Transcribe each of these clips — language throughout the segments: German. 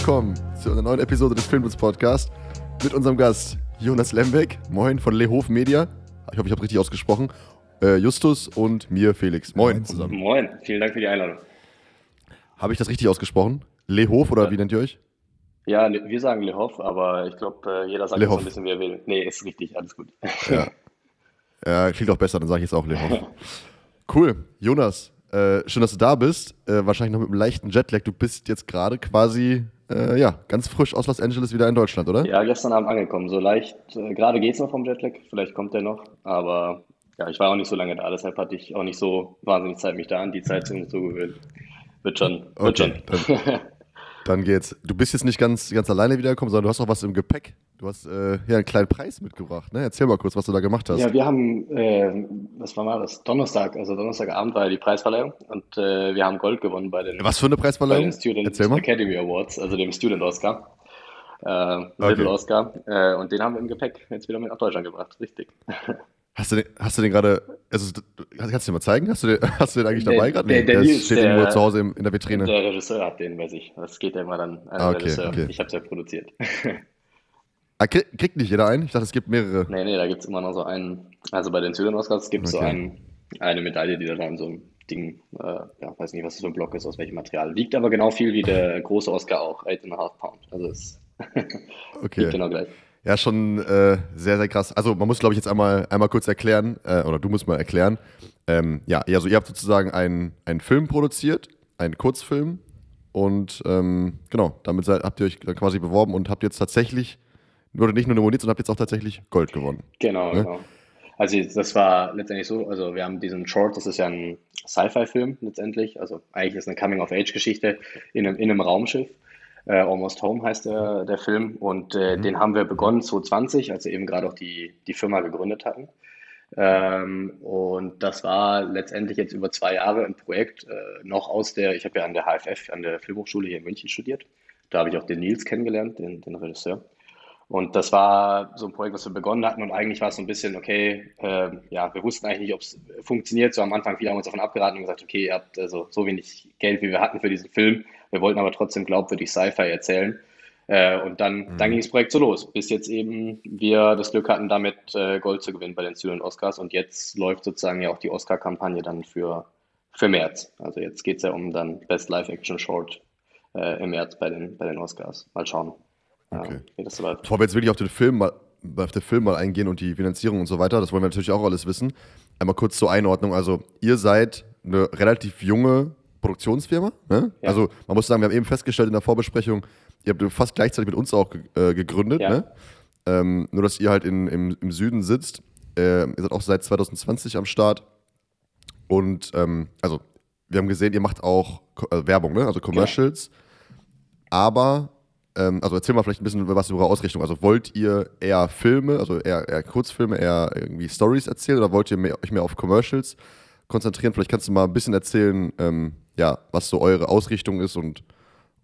Willkommen zu einer neuen Episode des Filmbus Podcast mit unserem Gast Jonas Lembeck, moin von Lehof Media. Ich hoffe, ich habe richtig ausgesprochen. Äh, Justus und mir Felix. Moin zusammen. Moin, vielen Dank für die Einladung. Habe ich das richtig ausgesprochen? Lehof oder ja. wie nennt ihr euch? Ja, wir sagen Lehof, aber ich glaube, äh, jeder sagt so ein bisschen, wie er will. Nee, ist richtig, alles gut. Ja, ja klingt auch besser, dann sage ich jetzt auch Lehof. cool. Jonas, äh, schön, dass du da bist. Äh, wahrscheinlich noch mit einem leichten Jetlag. Du bist jetzt gerade quasi äh, ja, ganz frisch aus Los Angeles wieder in Deutschland, oder? Ja, gestern Abend angekommen. So leicht, äh, gerade geht es noch vom Jetlag. Vielleicht kommt der noch. Aber ja, ich war auch nicht so lange da. Deshalb hatte ich auch nicht so wahnsinnig Zeit, mich da an die Zeit zu gewöhnen. Wird schon. Wird okay, schon. Dann, dann, geht's. Du bist jetzt nicht ganz, ganz alleine wiedergekommen, sondern du hast auch was im Gepäck. Du hast äh, ja einen kleinen Preis mitgebracht. Ne? Erzähl mal kurz, was du da gemacht hast. Ja, wir haben, äh, was war mal das? Donnerstag, also Donnerstagabend war ja die Preisverleihung und äh, wir haben Gold gewonnen bei den. Was für eine Preisverleihung? Bei den Student Erzähl mal. Academy Awards, also dem Student Oscar. Äh, Little okay. Oscar. Äh, und den haben wir im Gepäck jetzt wieder mit nach Deutschland gebracht. Richtig. Hast du den, hast du den gerade, also kannst du den mal zeigen? Hast du den, hast du den eigentlich dabei gerade? Nee, der, der, der steht der, irgendwo zu Hause in der Vitrine. Der Regisseur hat den, weiß ich. Das geht ja immer dann an ah, okay, Regisseur. Okay. Ich habe es ja produziert. Ah, kriegt nicht jeder einen? Ich dachte, es gibt mehrere. Nee, nee, da gibt es immer noch so einen. Also bei den Zylon Oscars gibt es okay. so einen, eine Medaille, die da in so einem Ding, äh, ja, weiß nicht, was das für ein Block ist, aus welchem Material. Wiegt aber genau viel wie der große Oscar auch, 8,5 Pound. Also es okay. genau gleich. Ja, schon äh, sehr, sehr krass. Also man muss, glaube ich, jetzt einmal, einmal kurz erklären, äh, oder du musst mal erklären. Ähm, ja, also ihr habt sozusagen einen, einen Film produziert, einen Kurzfilm. Und ähm, genau, damit seid, habt ihr euch quasi beworben und habt jetzt tatsächlich wurde nicht nur nominiert, sondern habt jetzt auch tatsächlich Gold gewonnen. Genau, ne? genau. Also das war letztendlich so, also wir haben diesen Short, das ist ja ein Sci-Fi-Film letztendlich, also eigentlich ist es eine Coming-of-Age-Geschichte in einem, in einem Raumschiff. Äh, Almost Home heißt der, der Film und äh, mhm. den haben wir begonnen 2020, als wir eben gerade auch die, die Firma gegründet hatten. Ähm, und das war letztendlich jetzt über zwei Jahre ein Projekt, äh, noch aus der, ich habe ja an der HFF, an der Filmhochschule hier in München studiert. Da habe ich auch den Nils kennengelernt, den, den Regisseur. Und das war so ein Projekt, was wir begonnen hatten. Und eigentlich war es so ein bisschen, okay, äh, ja, wir wussten eigentlich nicht, ob es funktioniert. So am Anfang, viele haben uns davon abgeraten und gesagt, okay, ihr habt also so wenig Geld, wie wir hatten für diesen Film. Wir wollten aber trotzdem glaubwürdig Sci-Fi erzählen. Äh, und dann, mhm. dann ging das Projekt so los, bis jetzt eben wir das Glück hatten, damit äh, Gold zu gewinnen bei den Student Oscars. Und jetzt läuft sozusagen ja auch die Oscar-Kampagne dann für, für März. Also jetzt geht es ja um dann Best Live-Action Short äh, im März bei den, bei den Oscars. Mal schauen. Okay. Ja, Bevor wir jetzt wirklich auf den Film mal auf den Film mal eingehen und die Finanzierung und so weiter, das wollen wir natürlich auch alles wissen. Einmal kurz zur Einordnung. Also, ihr seid eine relativ junge Produktionsfirma. Ne? Ja. Also, man muss sagen, wir haben eben festgestellt in der Vorbesprechung, ihr habt fast gleichzeitig mit uns auch äh, gegründet. Ja. Ne? Ähm, nur, dass ihr halt in, im, im Süden sitzt. Äh, ihr seid auch seit 2020 am Start. Und, ähm, also, wir haben gesehen, ihr macht auch äh, Werbung, ne? also Commercials. Aber ähm, also erzähl mal vielleicht ein bisschen was über eure Ausrichtung. Also wollt ihr eher Filme, also eher, eher Kurzfilme, eher irgendwie Stories erzählen oder wollt ihr mehr, euch mehr auf Commercials konzentrieren? Vielleicht kannst du mal ein bisschen erzählen, ähm, ja, was so eure Ausrichtung ist und,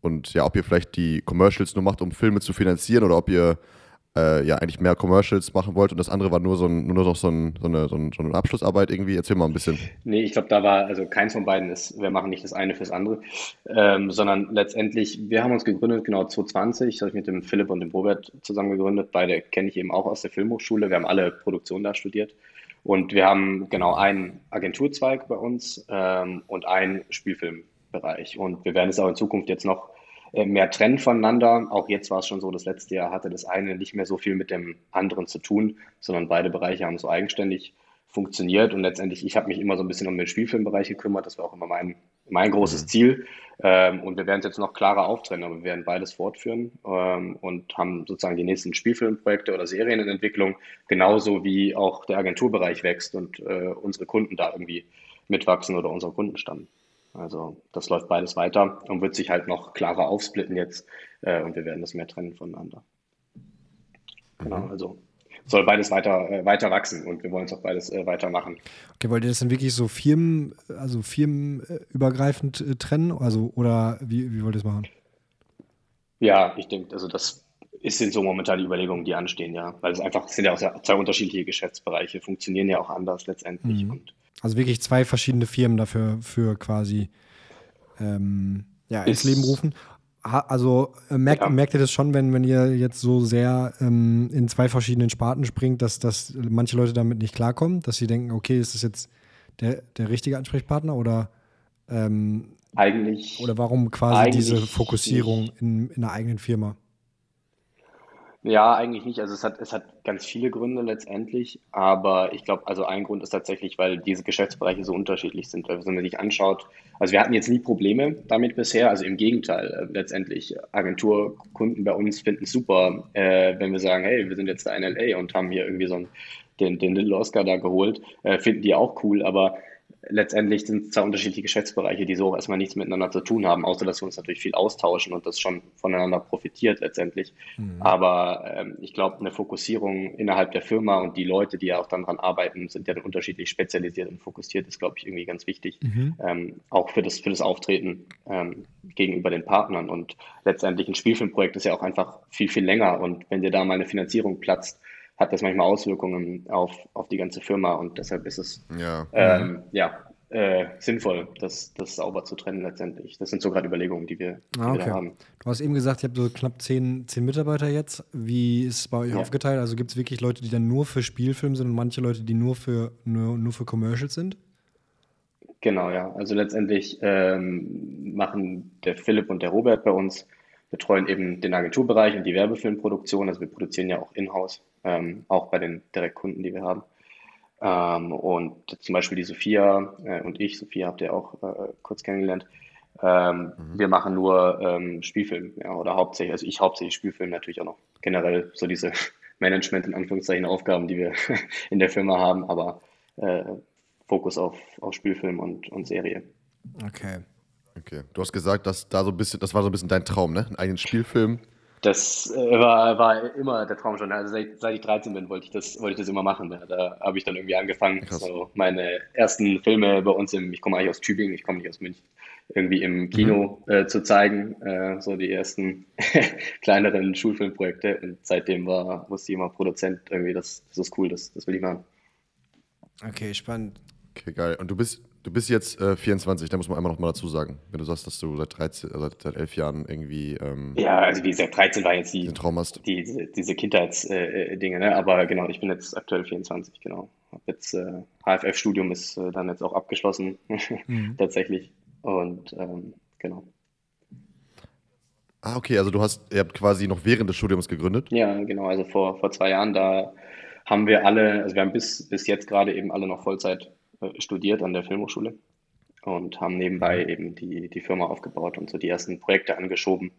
und ja, ob ihr vielleicht die Commercials nur macht, um Filme zu finanzieren oder ob ihr äh, ja eigentlich mehr Commercials machen wollt und das andere war nur so, ein, nur noch so, ein, so, eine, so, eine Abschlussarbeit irgendwie. Erzähl mal ein bisschen. Nee, ich glaube, da war, also keins von beiden ist, wir machen nicht das eine fürs andere, ähm, sondern letztendlich, wir haben uns gegründet, genau 2020, das habe ich mit dem Philipp und dem Robert zusammen gegründet. Beide kenne ich eben auch aus der Filmhochschule. Wir haben alle Produktion da studiert. Und wir haben genau einen Agenturzweig bei uns ähm, und einen Spielfilmbereich. Und wir werden es auch in Zukunft jetzt noch mehr trennen voneinander. Auch jetzt war es schon so, das letzte Jahr hatte das eine nicht mehr so viel mit dem anderen zu tun, sondern beide Bereiche haben so eigenständig funktioniert und letztendlich, ich habe mich immer so ein bisschen um den Spielfilmbereich gekümmert, das war auch immer mein, mein großes mhm. Ziel ähm, und wir werden es jetzt noch klarer auftrennen, aber wir werden beides fortführen ähm, und haben sozusagen die nächsten Spielfilmprojekte oder Serien in Entwicklung, genauso wie auch der Agenturbereich wächst und äh, unsere Kunden da irgendwie mitwachsen oder unser Kundenstamm. Also das läuft beides weiter und wird sich halt noch klarer aufsplitten jetzt äh, und wir werden das mehr trennen voneinander. Genau, mhm. also soll beides weiter, äh, weiter wachsen und wir wollen es auch beides äh, weitermachen. Okay, wollt ihr das dann wirklich so Firmen, also firmenübergreifend äh, trennen? Also, oder wie, wie wollt ihr das machen? Ja, ich denke, also das ist, sind so momentan die Überlegungen, die anstehen, ja. Weil es einfach sind ja auch zwei unterschiedliche Geschäftsbereiche, funktionieren ja auch anders letztendlich. Mhm. Und also wirklich zwei verschiedene Firmen dafür für quasi ähm, ja, ins Leben rufen. also äh, merkt, ja. merkt ihr das schon, wenn, wenn ihr jetzt so sehr ähm, in zwei verschiedenen Sparten springt, dass, dass manche Leute damit nicht klarkommen, dass sie denken, okay, ist das jetzt der, der richtige Ansprechpartner oder ähm, eigentlich oder warum quasi diese Fokussierung in, in einer eigenen Firma? Ja, eigentlich nicht. Also es hat, es hat ganz viele Gründe letztendlich, aber ich glaube, also ein Grund ist tatsächlich, weil diese Geschäftsbereiche so unterschiedlich sind. Wenn man sich anschaut, also wir hatten jetzt nie Probleme damit bisher, also im Gegenteil, äh, letztendlich Agenturkunden bei uns finden es super, äh, wenn wir sagen, hey, wir sind jetzt da in LA und haben hier irgendwie so einen, den, den Little Oscar da geholt, äh, finden die auch cool, aber letztendlich sind es zwei unterschiedliche Geschäftsbereiche, die so auch erstmal nichts miteinander zu tun haben, außer dass wir uns natürlich viel austauschen und das schon voneinander profitiert letztendlich. Mhm. Aber ähm, ich glaube, eine Fokussierung innerhalb der Firma und die Leute, die ja auch dann dran arbeiten, sind ja dann unterschiedlich spezialisiert und fokussiert, ist, glaube ich, irgendwie ganz wichtig. Mhm. Ähm, auch für das, für das Auftreten ähm, gegenüber den Partnern. Und letztendlich ein Spielfilmprojekt ist ja auch einfach viel, viel länger. Und wenn dir da mal eine Finanzierung platzt, hat das manchmal Auswirkungen auf, auf die ganze Firma und deshalb ist es ja, ähm, ja äh, sinnvoll, das, das sauber zu trennen letztendlich. Das sind so gerade Überlegungen, die wir, die ah, okay. wir haben. Du hast eben gesagt, ihr habt so knapp zehn, zehn Mitarbeiter jetzt. Wie ist es bei euch ja. aufgeteilt? Also gibt es wirklich Leute, die dann nur für Spielfilm sind und manche Leute, die nur für, nur, nur für Commercials sind? Genau, ja. Also letztendlich ähm, machen der Philipp und der Robert bei uns, betreuen eben den Agenturbereich und die Werbefilmproduktion. Also wir produzieren ja auch in-house ähm, auch bei den Direktkunden, die wir haben. Ähm, und zum Beispiel die Sophia äh, und ich, Sophia habt ihr auch äh, kurz kennengelernt, ähm, mhm. wir machen nur ähm, Spielfilm, ja, oder hauptsächlich, also ich hauptsächlich Spielfilm natürlich auch noch. Generell so diese Management in Anführungszeichen Aufgaben, die wir in der Firma haben, aber äh, Fokus auf, auf Spielfilm und, und Serie. Okay. Okay. Du hast gesagt, dass da so ein bisschen, das war so ein bisschen dein Traum, ne? Einen eigenen Spielfilm das äh, war, war immer der Traum schon. Also seit, seit ich 13 bin, wollte ich das, wollte ich das immer machen. Ja. Da habe ich dann irgendwie angefangen. So meine ersten Filme bei uns im, ich komme eigentlich aus Tübingen, ich komme nicht aus München, irgendwie im Kino mhm. äh, zu zeigen. Äh, so die ersten kleineren Schulfilmprojekte. Und seitdem war, wusste ich immer Produzent irgendwie, das, das ist cool, das, das will ich machen. Okay, spannend. Okay, geil. Und du bist, Du bist jetzt äh, 24, da muss man einmal noch mal dazu sagen, wenn du sagst, dass du seit 13, also seit, seit 11 Jahren irgendwie. Ähm, ja, also wie gesagt, 13 war jetzt die, Traum hast. Die, diese, diese Kindheitsdinge, äh, ne? aber genau, ich bin jetzt aktuell 24, genau. Hab jetzt äh, HFF-Studium ist äh, dann jetzt auch abgeschlossen, mhm. tatsächlich. Und ähm, genau. Ah, okay, also du hast, ihr habt quasi noch während des Studiums gegründet? Ja, genau, also vor, vor zwei Jahren, da haben wir alle, also wir haben bis, bis jetzt gerade eben alle noch Vollzeit äh, studiert an der Filmhochschule und haben nebenbei mhm. eben die, die Firma aufgebaut und so die ersten Projekte angeschoben.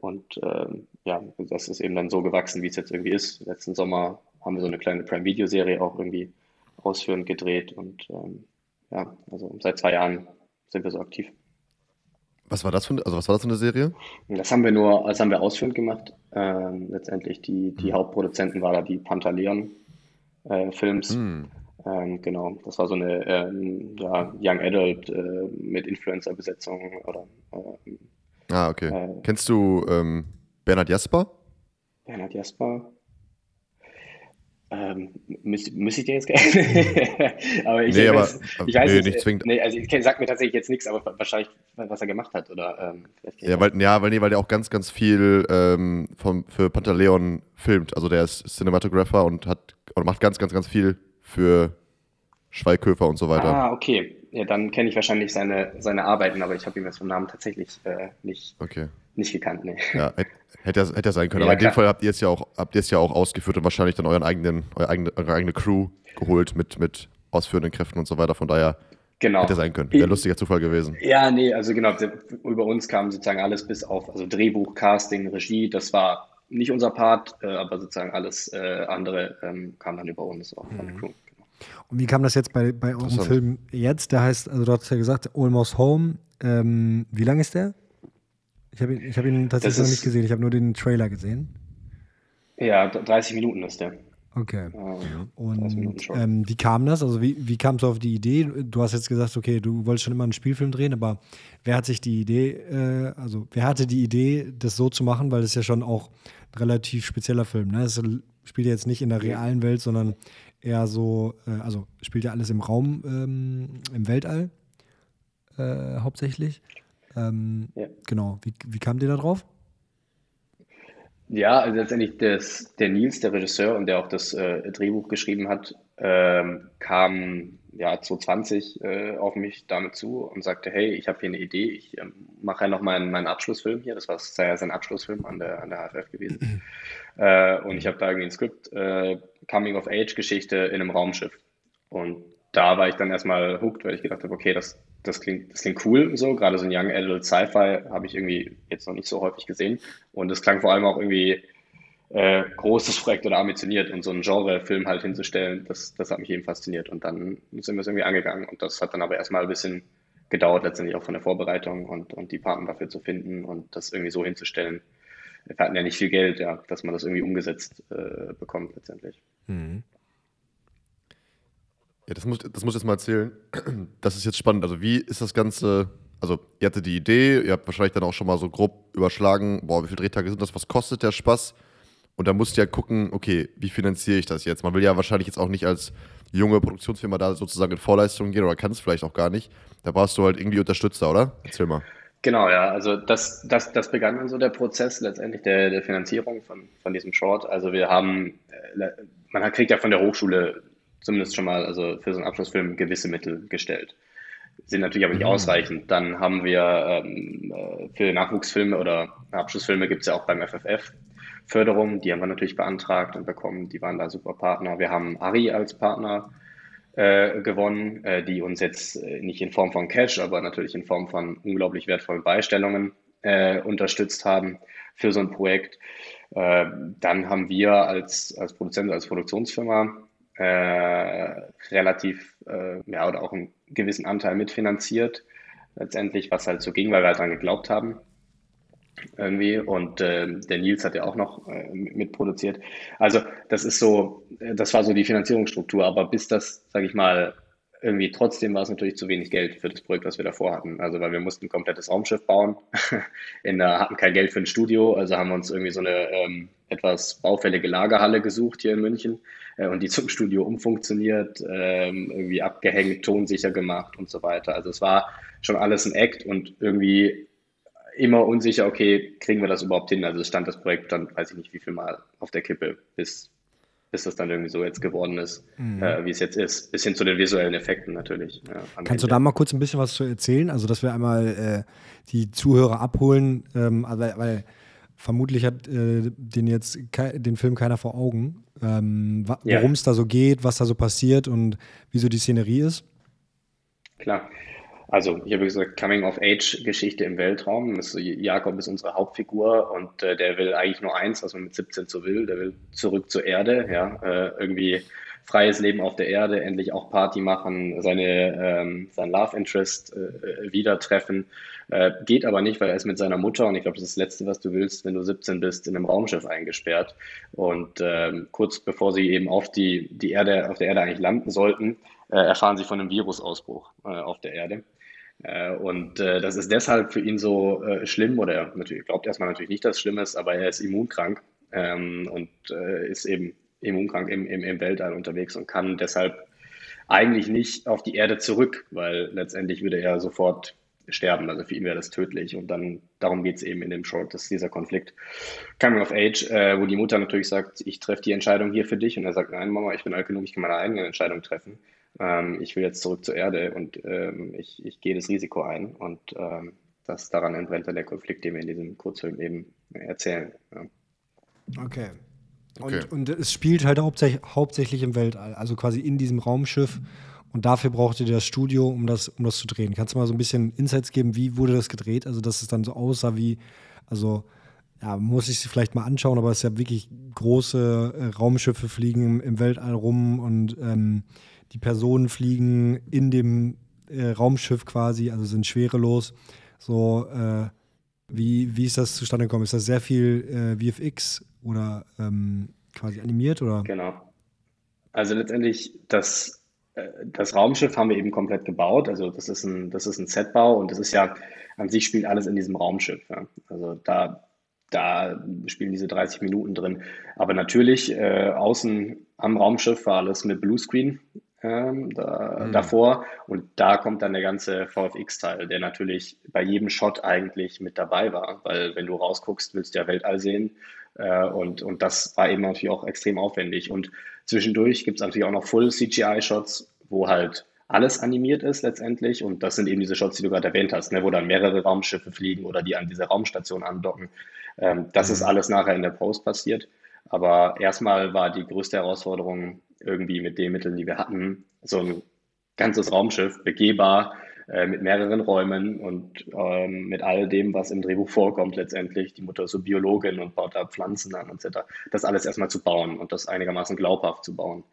Und ähm, ja, das ist eben dann so gewachsen, wie es jetzt irgendwie ist. Letzten Sommer haben wir so eine kleine Prime-Video-Serie auch irgendwie ausführend gedreht und ähm, ja, also seit zwei Jahren sind wir so aktiv. Was war das für, also was war das für eine Serie? Das haben wir nur, das haben wir ausführend gemacht. Ähm, letztendlich die, die mhm. Hauptproduzenten waren da die Pantaleon äh, Films. Mhm. Ähm, genau, das war so eine ähm, ja, Young Adult äh, mit Influencer-Besetzung oder. Ähm, ah, okay. Äh, Kennst du ähm, Bernhard Jasper? Bernhard Jasper? Ähm, müsste müsst ich den jetzt aber ich, nee, aber, weiß, ich weiß nee, nicht, nicht zwingend. Nee, also ich sag mir tatsächlich jetzt nichts, aber wahrscheinlich, was er gemacht hat. Oder, ähm, ja, weil, ja, weil, nee, weil der auch ganz, ganz viel ähm, vom, für Pantaleon filmt. Also der ist Cinematographer und hat und macht ganz, ganz, ganz viel für Schweighöfer und so weiter. Ah, okay. Ja, dann kenne ich wahrscheinlich seine, seine Arbeiten, aber ich habe ihn jetzt vom Namen tatsächlich äh, nicht, okay. nicht gekannt. Nee. Ja, hätte er, hätte sein können. Ja, aber in dem Fall habt ihr es ja auch, habt ihr es ja auch ausgeführt und wahrscheinlich dann euren eigenen, eure eigene, eure eigene Crew geholt mit, mit ausführenden Kräften und so weiter. Von daher genau. hätte sein können. Wäre ein lustiger Zufall gewesen. Ja, nee, also genau, über uns kam sozusagen alles bis auf also Drehbuch, Casting, Regie, das war nicht unser Part, äh, aber sozusagen alles äh, andere ähm, kam dann über uns auch von der mhm. Crew. Und wie kam das jetzt bei, bei eurem Film jetzt? Der heißt, also du hast ja gesagt, Almost Home. Ähm, wie lang ist der? Ich habe ihn, ich hab ihn tatsächlich noch nicht gesehen, ich habe nur den Trailer gesehen. Ja, 30 Minuten ist der. Okay. Ähm, und ähm, wie kam das? Also wie, wie kamst du auf die Idee? Du hast jetzt gesagt, okay, du wolltest schon immer einen Spielfilm drehen, aber wer hat sich die Idee, äh, also wer hatte die Idee, das so zu machen? Weil es ja schon auch ein relativ spezieller Film. Ne? Es spielt ja jetzt nicht in der realen Welt, sondern eher so, äh, also spielt ja alles im Raum, ähm, im Weltall äh, hauptsächlich. Ähm, ja. Genau. Wie, wie kam dir da drauf? Ja, also letztendlich das, der Nils, der Regisseur und der auch das äh, Drehbuch geschrieben hat, ähm, kam ja 2020 äh, auf mich damit zu und sagte, hey, ich habe hier eine Idee, ich ähm, mache ja noch meinen, meinen Abschlussfilm hier, das war ja sein Abschlussfilm an der, an der HFF gewesen. äh, und ich habe da irgendwie ein Skript, äh, Coming-of-Age-Geschichte in einem Raumschiff. Und da war ich dann erstmal hooked, weil ich gedacht habe, okay, das, das, klingt, das klingt cool so. Gerade so ein Young Adult Sci-Fi habe ich irgendwie jetzt noch nicht so häufig gesehen. Und es klang vor allem auch irgendwie äh, großes Projekt oder ambitioniert und so einen Genre-Film halt hinzustellen, das, das hat mich eben fasziniert. Und dann sind wir es irgendwie angegangen. Und das hat dann aber erstmal ein bisschen gedauert, letztendlich auch von der Vorbereitung und, und die Partner dafür zu finden und das irgendwie so hinzustellen. Wir hatten ja nicht viel Geld, ja, dass man das irgendwie umgesetzt äh, bekommt letztendlich. Mhm. Ja, das muss, das muss ich jetzt mal erzählen. Das ist jetzt spannend. Also, wie ist das Ganze? Also, ihr hattet die Idee, ihr habt wahrscheinlich dann auch schon mal so grob überschlagen, boah, wie viele Drehtage sind das, was kostet der Spaß? Und da musst du ja gucken, okay, wie finanziere ich das jetzt? Man will ja wahrscheinlich jetzt auch nicht als junge Produktionsfirma da sozusagen in Vorleistungen gehen oder kann es vielleicht auch gar nicht. Da brauchst du halt irgendwie Unterstützer, oder? Erzähl mal. Genau, ja. Also das, das, das begann dann so der Prozess letztendlich der, der Finanzierung von, von diesem Short. Also wir haben, äh, man kriegt ja von der Hochschule zumindest schon mal also für so einen Abschlussfilm gewisse Mittel gestellt. Sind natürlich aber nicht mhm. ausreichend. Dann haben wir ähm, äh, für Nachwuchsfilme oder Abschlussfilme gibt es ja auch beim FFF Förderung, die haben wir natürlich beantragt und bekommen. Die waren da super Partner. Wir haben Ari als Partner äh, gewonnen, äh, die uns jetzt äh, nicht in Form von Cash, aber natürlich in Form von unglaublich wertvollen Beistellungen äh, unterstützt haben für so ein Projekt. Äh, dann haben wir als, als Produzent, als Produktionsfirma äh, relativ, äh, ja, oder auch einen gewissen Anteil mitfinanziert, letztendlich, was halt so ging, weil wir halt daran geglaubt haben. Irgendwie. Und äh, der Nils hat ja auch noch äh, mitproduziert. Also, das ist so, das war so die Finanzierungsstruktur, aber bis das, sage ich mal, irgendwie trotzdem war es natürlich zu wenig Geld für das Projekt, was wir davor hatten. Also weil wir mussten ein komplettes Raumschiff bauen, in der, hatten kein Geld für ein Studio, also haben wir uns irgendwie so eine ähm, etwas baufällige Lagerhalle gesucht hier in München äh, und die zum Studio umfunktioniert, ähm, irgendwie abgehängt, tonsicher gemacht und so weiter. Also es war schon alles ein Act und irgendwie immer unsicher, okay, kriegen wir das überhaupt hin? Also es stand das Projekt dann, weiß ich nicht, wie viel Mal auf der Kippe, bis, bis das dann irgendwie so jetzt geworden ist, mhm. äh, wie es jetzt ist. Bis hin zu den visuellen Effekten natürlich. Ja, Kannst Ende. du da mal kurz ein bisschen was zu erzählen? Also, dass wir einmal äh, die Zuhörer abholen, ähm, also, weil vermutlich hat äh, den jetzt den Film keiner vor Augen, ähm, worum es da so geht, was da so passiert und wieso die Szenerie ist. Klar. Also, ich habe gesagt, Coming-of-Age-Geschichte im Weltraum. Jakob ist unsere Hauptfigur und äh, der will eigentlich nur eins, was man mit 17 so will. Der will zurück zur Erde, ja, äh, irgendwie freies Leben auf der Erde, endlich auch Party machen, seine, ähm, sein Love Interest äh, wieder treffen. Äh, geht aber nicht, weil er ist mit seiner Mutter und ich glaube, das ist das Letzte, was du willst, wenn du 17 bist, in einem Raumschiff eingesperrt. Und ähm, kurz bevor sie eben auf die, die Erde, auf der Erde eigentlich landen sollten, äh, erfahren sie von einem Virusausbruch äh, auf der Erde. Äh, und äh, das ist deshalb für ihn so äh, schlimm, oder er natürlich, glaubt erstmal natürlich nicht, dass es schlimm ist, aber er ist immunkrank ähm, und äh, ist eben immunkrank im, im, im Weltall unterwegs und kann deshalb eigentlich nicht auf die Erde zurück, weil letztendlich würde er sofort sterben. Also für ihn wäre das tödlich. Und dann darum geht es eben in dem Short, dass dieser Konflikt Coming of Age, äh, wo die Mutter natürlich sagt, ich treffe die Entscheidung hier für dich. Und er sagt, nein, Mama, ich bin alt genug, ich kann meine eigene Entscheidung treffen ähm, ich will jetzt zurück zur Erde und ähm, ich, ich gehe das Risiko ein. Und ähm, das daran entbrennt dann der Konflikt, den wir in diesem Kurzfilm eben erzählen. Ja. Okay. Und, okay. und es spielt halt hauptsächlich, hauptsächlich im Weltall, also quasi in diesem Raumschiff. Und dafür braucht ihr das Studio, um das, um das zu drehen. Kannst du mal so ein bisschen Insights geben, wie wurde das gedreht? Also, dass es dann so aussah wie, also, ja, muss ich sie vielleicht mal anschauen, aber es ist ja wirklich große äh, Raumschiffe fliegen im, im, Weltall rum und ähm, die Personen fliegen in dem äh, Raumschiff quasi, also sind schwerelos. So, äh, wie, wie ist das zustande gekommen? Ist das sehr viel äh, VFX oder ähm, quasi animiert? Oder? Genau. Also letztendlich, das, äh, das Raumschiff haben wir eben komplett gebaut. Also das ist ein, das ist ein Setbau und das ist ja, an sich spielt alles in diesem Raumschiff. Ja. Also da, da spielen diese 30 Minuten drin. Aber natürlich, äh, außen am Raumschiff war alles mit Bluescreen ähm, da, mhm. davor. Und da kommt dann der ganze VFX-Teil, der natürlich bei jedem Shot eigentlich mit dabei war, weil wenn du rausguckst, willst du ja Weltall sehen. Äh, und, und das war eben natürlich auch extrem aufwendig. Und zwischendurch gibt es natürlich auch noch Full CGI-Shots, wo halt alles animiert ist letztendlich. Und das sind eben diese Shots, die du gerade erwähnt hast, ne, wo dann mehrere Raumschiffe fliegen oder die an diese Raumstation andocken. Ähm, das mhm. ist alles nachher in der Post passiert. Aber erstmal war die größte Herausforderung irgendwie mit den Mitteln, die wir hatten, so ein ganzes Raumschiff begehbar äh, mit mehreren Räumen und ähm, mit all dem, was im Drehbuch vorkommt letztendlich. Die Mutter ist so Biologin und baut da Pflanzen an etc. Das alles erstmal zu bauen und das einigermaßen glaubhaft zu bauen.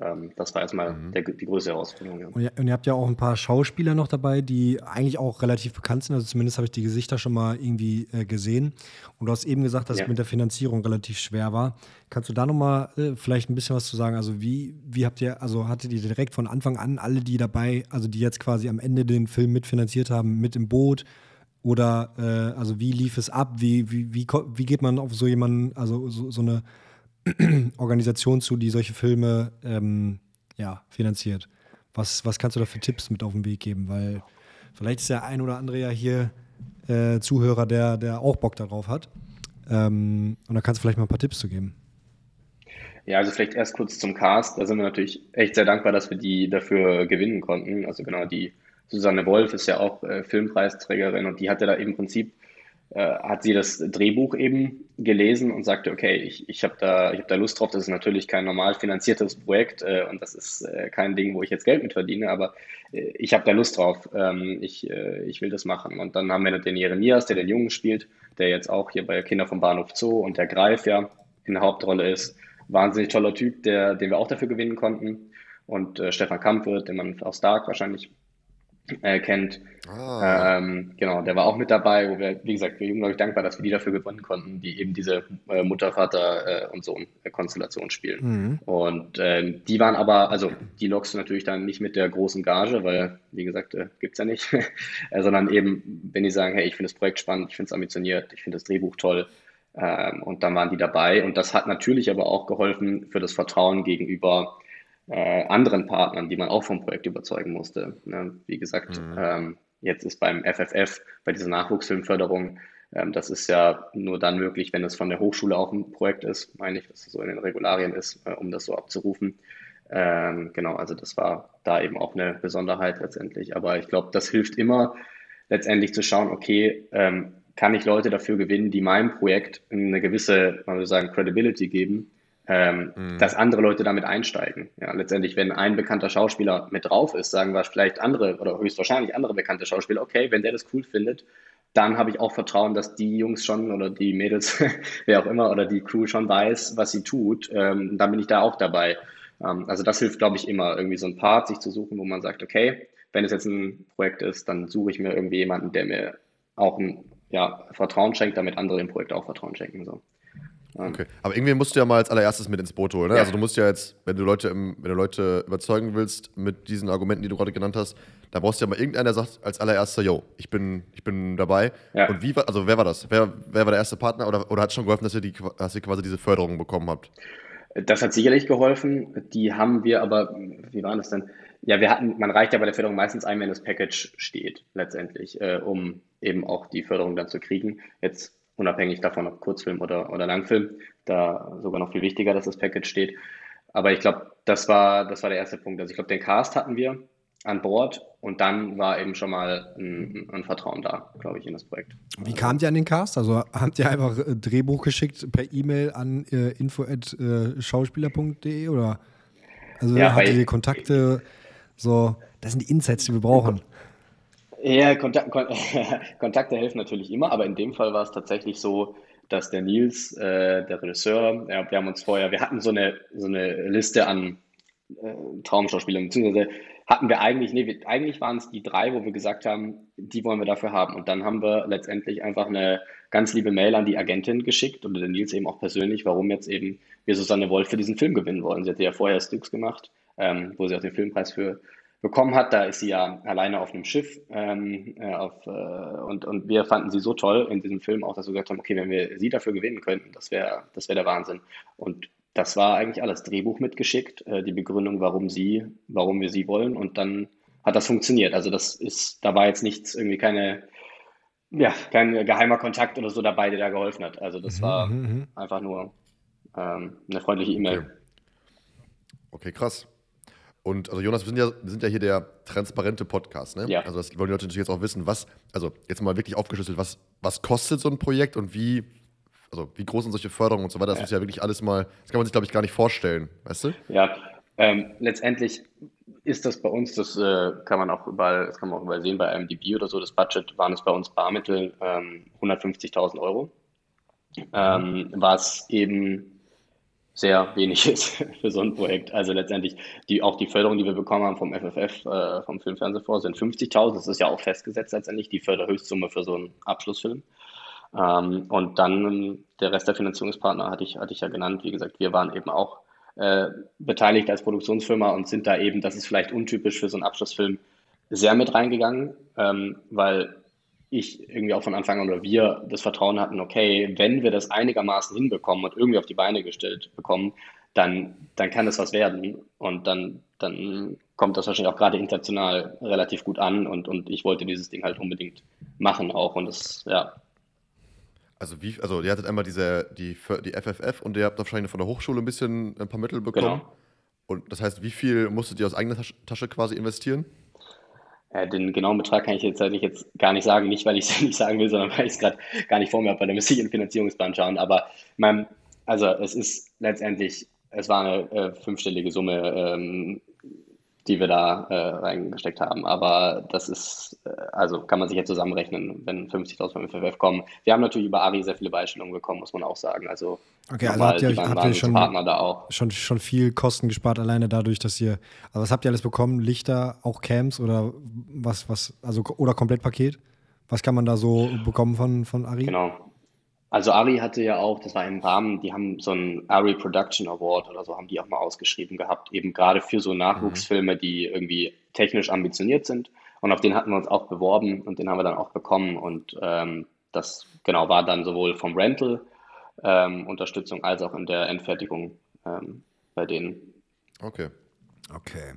Ähm, das war erstmal mhm. der, die größte Herausforderung. Ja. Und, ihr, und, ihr habt ja auch ein paar Schauspieler noch dabei, die eigentlich auch relativ bekannt sind. Also zumindest habe ich die Gesichter schon mal irgendwie äh, gesehen. Und du hast eben gesagt, dass ja. es mit der Finanzierung relativ schwer war. Kannst du da nochmal äh, vielleicht ein bisschen was zu sagen? Also wie, wie habt ihr, also hattet ihr direkt von Anfang an alle, die dabei, also die jetzt quasi am Ende den Film mitfinanziert haben, mit im Boot? Oder äh, also wie lief es ab? Wie, wie, wie, wie geht man auf so jemanden, also so, so eine Organisation zu, die solche Filme ähm, ja, finanziert. Was, was kannst du da für Tipps mit auf den Weg geben? Weil vielleicht ist der ein oder andere ja hier äh, Zuhörer, der, der auch Bock darauf hat. Ähm, und da kannst du vielleicht mal ein paar Tipps zu geben. Ja, also vielleicht erst kurz zum Cast. Da sind wir natürlich echt sehr dankbar, dass wir die dafür gewinnen konnten. Also genau, die Susanne Wolf ist ja auch äh, Filmpreisträgerin und die hatte da im Prinzip äh, hat sie das Drehbuch eben gelesen und sagte, okay, ich, ich habe da, hab da Lust drauf, das ist natürlich kein normal finanziertes Projekt äh, und das ist äh, kein Ding, wo ich jetzt Geld mit verdiene, aber äh, ich habe da Lust drauf, ähm, ich, äh, ich will das machen. Und dann haben wir den Jeremias, der den Jungen spielt, der jetzt auch hier bei Kinder vom Bahnhof Zoo und der Greif ja in der Hauptrolle ist. Wahnsinnig toller Typ, der, den wir auch dafür gewinnen konnten. Und Stefan Kampfe, den man aus Dark wahrscheinlich äh, kennt. Ah. Ähm, genau, der war auch mit dabei, wo wir, wie gesagt, wir sind, glaube ich, dankbar, dass wir die dafür gewinnen konnten, die eben diese äh, Mutter, Vater äh, und Sohn-Konstellation spielen. Mhm. Und ähm, die waren aber, also die lockst du natürlich dann nicht mit der großen Gage, weil, wie gesagt, äh, gibt es ja nicht, äh, sondern eben, wenn die sagen, hey, ich finde das Projekt spannend, ich finde es ambitioniert, ich finde das Drehbuch toll, ähm, und dann waren die dabei. Und das hat natürlich aber auch geholfen für das Vertrauen gegenüber äh, anderen Partnern, die man auch vom Projekt überzeugen musste. Ne? Wie gesagt, mhm. ähm, jetzt ist beim FFF, bei dieser Nachwuchsfilmförderung, ähm, das ist ja nur dann möglich, wenn es von der Hochschule auch ein Projekt ist, meine ich, dass es so in den Regularien ist, äh, um das so abzurufen. Ähm, genau, also das war da eben auch eine Besonderheit letztendlich. Aber ich glaube, das hilft immer letztendlich zu schauen, okay, ähm, kann ich Leute dafür gewinnen, die meinem Projekt eine gewisse, man würde sagen, Credibility geben ähm, mhm. dass andere Leute damit einsteigen. Ja, letztendlich, wenn ein bekannter Schauspieler mit drauf ist, sagen wir vielleicht andere oder höchstwahrscheinlich andere bekannte Schauspieler, okay, wenn der das cool findet, dann habe ich auch Vertrauen, dass die Jungs schon oder die Mädels, wer auch immer, oder die Crew schon weiß, was sie tut. Ähm, dann bin ich da auch dabei. Ähm, also das hilft, glaube ich, immer, irgendwie so ein Part sich zu suchen, wo man sagt, okay, wenn es jetzt ein Projekt ist, dann suche ich mir irgendwie jemanden, der mir auch ein ja, Vertrauen schenkt, damit andere dem Projekt auch Vertrauen schenken. So. Okay. Aber irgendwie musst du ja mal als allererstes mit ins Boot holen. Ne? Ja. Also du musst ja jetzt, wenn du Leute im, wenn du Leute überzeugen willst mit diesen Argumenten, die du gerade genannt hast, da brauchst du ja mal irgendeiner, der sagt als allererster, yo, ich bin, ich bin dabei. Ja. Und wie war, also wer war das? Wer, wer war der erste Partner oder, oder hat es schon geholfen, dass ihr, die, dass ihr quasi diese Förderung bekommen habt? Das hat sicherlich geholfen. Die haben wir aber, wie war das denn? Ja, wir hatten, man reicht ja bei der Förderung meistens ein, wenn das Package steht, letztendlich, äh, um eben auch die Förderung dann zu kriegen. Jetzt unabhängig davon, ob Kurzfilm oder, oder Langfilm. Da sogar noch viel wichtiger, dass das Package steht. Aber ich glaube, das war, das war der erste Punkt. Also ich glaube, den Cast hatten wir an Bord und dann war eben schon mal ein, ein Vertrauen da, glaube ich, in das Projekt. Wie kamt ihr an den Cast? Also habt ihr einfach ein äh, Drehbuch geschickt per E-Mail an äh, info.schauspieler.de oder also ja, hattet ihr Kontakte so, das sind die Insights, die wir brauchen. Ja, Kontakt, Kontakte helfen natürlich immer, aber in dem Fall war es tatsächlich so, dass der Nils, äh, der Regisseur, ja, wir haben uns vorher, wir hatten so eine, so eine Liste an äh, Traumschauspielern, beziehungsweise hatten wir eigentlich, nee, wir, eigentlich waren es die drei, wo wir gesagt haben, die wollen wir dafür haben. Und dann haben wir letztendlich einfach eine ganz liebe Mail an die Agentin geschickt oder den Nils eben auch persönlich, warum jetzt eben wir Susanne Wolf für diesen Film gewinnen wollen. Sie hatte ja vorher Stux gemacht, ähm, wo sie auch den Filmpreis für bekommen hat. Da ist sie ja alleine auf einem Schiff ähm, äh, auf, äh, und, und wir fanden sie so toll in diesem Film auch, dass wir gesagt haben, okay, wenn wir sie dafür gewinnen könnten, das wäre das wäre der Wahnsinn. Und das war eigentlich alles. Drehbuch mitgeschickt, äh, die Begründung, warum sie, warum wir sie wollen und dann hat das funktioniert. Also das ist, da war jetzt nichts, irgendwie keine, ja, kein geheimer Kontakt oder so dabei, der da geholfen hat. Also das mhm, war mhm, mhm. einfach nur ähm, eine freundliche E-Mail. Okay. okay. krass. Und also Jonas, wir sind ja, wir sind ja hier der transparente Podcast, ne? Ja. Also das wollen die Leute natürlich jetzt auch wissen, was, also jetzt mal wirklich aufgeschlüsselt, was, was kostet so ein Projekt und wie, also wie groß sind solche Förderungen und so weiter, das ja. ist ja wirklich alles mal, das kann man sich, glaube ich, gar nicht vorstellen, weißt du? Ja, ähm, letztendlich ist das bei uns, das äh, kann man auch überall, das kann man auch überall sehen bei IMDb oder so, das Budget waren es bei uns Barmittel ähm, 150.000 Euro, ähm, was eben sehr wenig ist für so ein Projekt. Also letztendlich die, auch die Förderung, die wir bekommen haben vom FFF, äh, vom Filmfernsehfonds, sind 50.000. Das ist ja auch festgesetzt letztendlich, die Förderhöchstsumme für so einen Abschlussfilm. Ähm, und dann ähm, der Rest der Finanzierungspartner hatte ich, hatte ich ja genannt. Wie gesagt, wir waren eben auch äh, beteiligt als Produktionsfirma und sind da eben, das ist vielleicht untypisch für so einen Abschlussfilm, sehr mit reingegangen, ähm, weil ich irgendwie auch von Anfang an oder wir das Vertrauen hatten, okay, wenn wir das einigermaßen hinbekommen und irgendwie auf die Beine gestellt bekommen, dann, dann kann das was werden. Und dann, dann kommt das wahrscheinlich auch gerade international relativ gut an und, und ich wollte dieses Ding halt unbedingt machen auch. Und das, ja. Also wie, also ihr hattet einmal diese, die, die FFF und ihr habt wahrscheinlich von der Hochschule ein bisschen ein paar Mittel bekommen. Genau. Und das heißt, wie viel musstet ihr aus eigener Tasche quasi investieren? Ja, den genauen Betrag kann ich jetzt eigentlich jetzt gar nicht sagen, nicht weil ich es nicht sagen will, sondern weil ich es gerade gar nicht vor mir habe, weil da müsste ich in den Finanzierungsplan schauen. Aber mein, also es ist letztendlich, es war eine äh, fünfstellige Summe, ähm, die wir da äh, reingesteckt haben. Aber das ist, äh, also kann man sich jetzt zusammenrechnen, wenn 50.000 vom FFF kommen. Wir haben natürlich über Ari sehr viele Beispiele bekommen, muss man auch sagen. Also, okay, also habt ihr, habt ihr schon, schon, schon viel Kosten gespart, alleine dadurch, dass ihr, also was habt ihr alles bekommen? Lichter, auch Camps oder was, was, also oder Komplettpaket? Was kann man da so bekommen von, von Ari? Genau. Also Ari hatte ja auch, das war im Rahmen, die haben so einen Ari Production Award oder so, haben die auch mal ausgeschrieben gehabt, eben gerade für so Nachwuchsfilme, die irgendwie technisch ambitioniert sind. Und auf den hatten wir uns auch beworben und den haben wir dann auch bekommen. Und ähm, das genau war dann sowohl vom Rental ähm, Unterstützung als auch in der Endfertigung ähm, bei denen. Okay. Okay.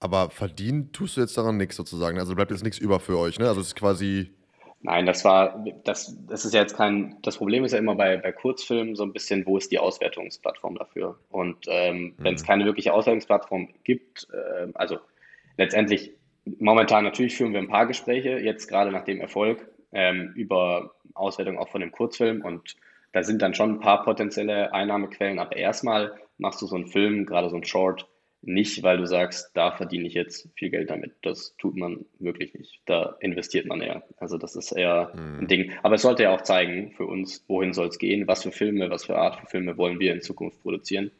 Aber verdienen tust du jetzt daran nichts sozusagen. Also bleibt jetzt nichts über für euch, ne? Also es ist quasi Nein, das war, das, das ist ja jetzt kein, das Problem ist ja immer bei, bei Kurzfilmen so ein bisschen, wo ist die Auswertungsplattform dafür? Und ähm, mhm. wenn es keine wirkliche Auswertungsplattform gibt, äh, also letztendlich, momentan natürlich führen wir ein paar Gespräche, jetzt gerade nach dem Erfolg, ähm, über Auswertung auch von dem Kurzfilm und da sind dann schon ein paar potenzielle Einnahmequellen, aber erstmal machst du so einen Film, gerade so einen Short, nicht, weil du sagst, da verdiene ich jetzt viel Geld damit. Das tut man wirklich nicht. Da investiert man eher. Also das ist eher mhm. ein Ding. Aber es sollte ja auch zeigen für uns, wohin soll es gehen, was für Filme, was für Art von Filme wollen wir in Zukunft produzieren.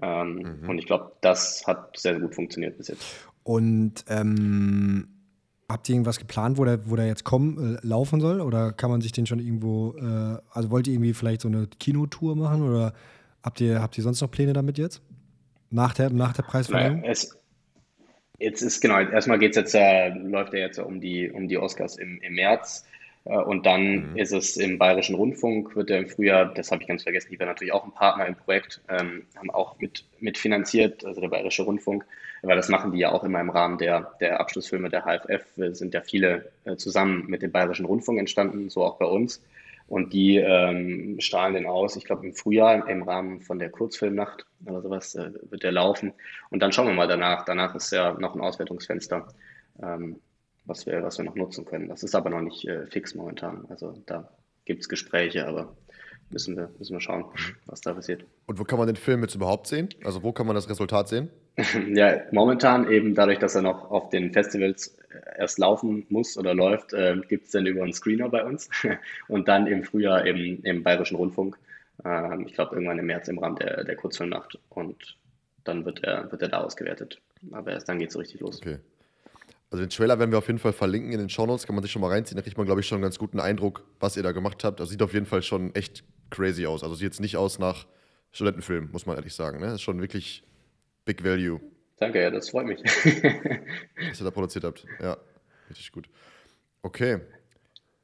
Ähm, mhm. Und ich glaube, das hat sehr, sehr gut funktioniert bis jetzt. Und ähm, habt ihr irgendwas geplant, wo der, wo der jetzt kommen, äh, laufen soll? Oder kann man sich den schon irgendwo, äh, also wollt ihr irgendwie vielleicht so eine Kinotour machen? Oder habt ihr, habt ihr sonst noch Pläne damit jetzt? Nach der, nach der Preisverleihung? Es, jetzt ist genau, erstmal geht es jetzt, äh, läuft ja jetzt um die, um die Oscars im, im März. Äh, und dann mhm. ist es im Bayerischen Rundfunk, wird er im Frühjahr, das habe ich ganz vergessen, die war natürlich auch ein Partner im Projekt, ähm, haben auch mit, mitfinanziert, also der Bayerische Rundfunk, weil das machen die ja auch immer im Rahmen der, der Abschlussfilme der HFF, sind ja viele äh, zusammen mit dem Bayerischen Rundfunk entstanden, so auch bei uns. Und die ähm, strahlen den aus, ich glaube im Frühjahr im Rahmen von der Kurzfilmnacht oder sowas äh, wird der laufen. Und dann schauen wir mal danach. Danach ist ja noch ein Auswertungsfenster, ähm, was, wir, was wir noch nutzen können. Das ist aber noch nicht äh, fix momentan. Also da gibt es Gespräche, aber müssen wir, müssen wir schauen, was da passiert. Und wo kann man den Film jetzt überhaupt sehen? Also wo kann man das Resultat sehen? ja, momentan eben dadurch, dass er noch auf den Festivals äh, erst laufen muss oder läuft, äh, gibt es dann über einen Screener bei uns und dann im Frühjahr im, im Bayerischen Rundfunk. Äh, ich glaube irgendwann im März im Rahmen der, der Kurzfilmnacht und dann wird er, wird er da ausgewertet. Aber erst dann geht es so richtig los. Okay. Also den Trailer werden wir auf jeden Fall verlinken in den Shownotes, kann man sich schon mal reinziehen. Da kriegt man, glaube ich, schon einen ganz guten Eindruck, was ihr da gemacht habt. Das sieht auf jeden Fall schon echt crazy aus. Also sieht jetzt nicht aus nach Studentenfilm, muss man ehrlich sagen. Ne? Das ist schon wirklich Big Value. Danke, ja, das freut mich. Was ihr da produziert habt. Ja, richtig gut. Okay.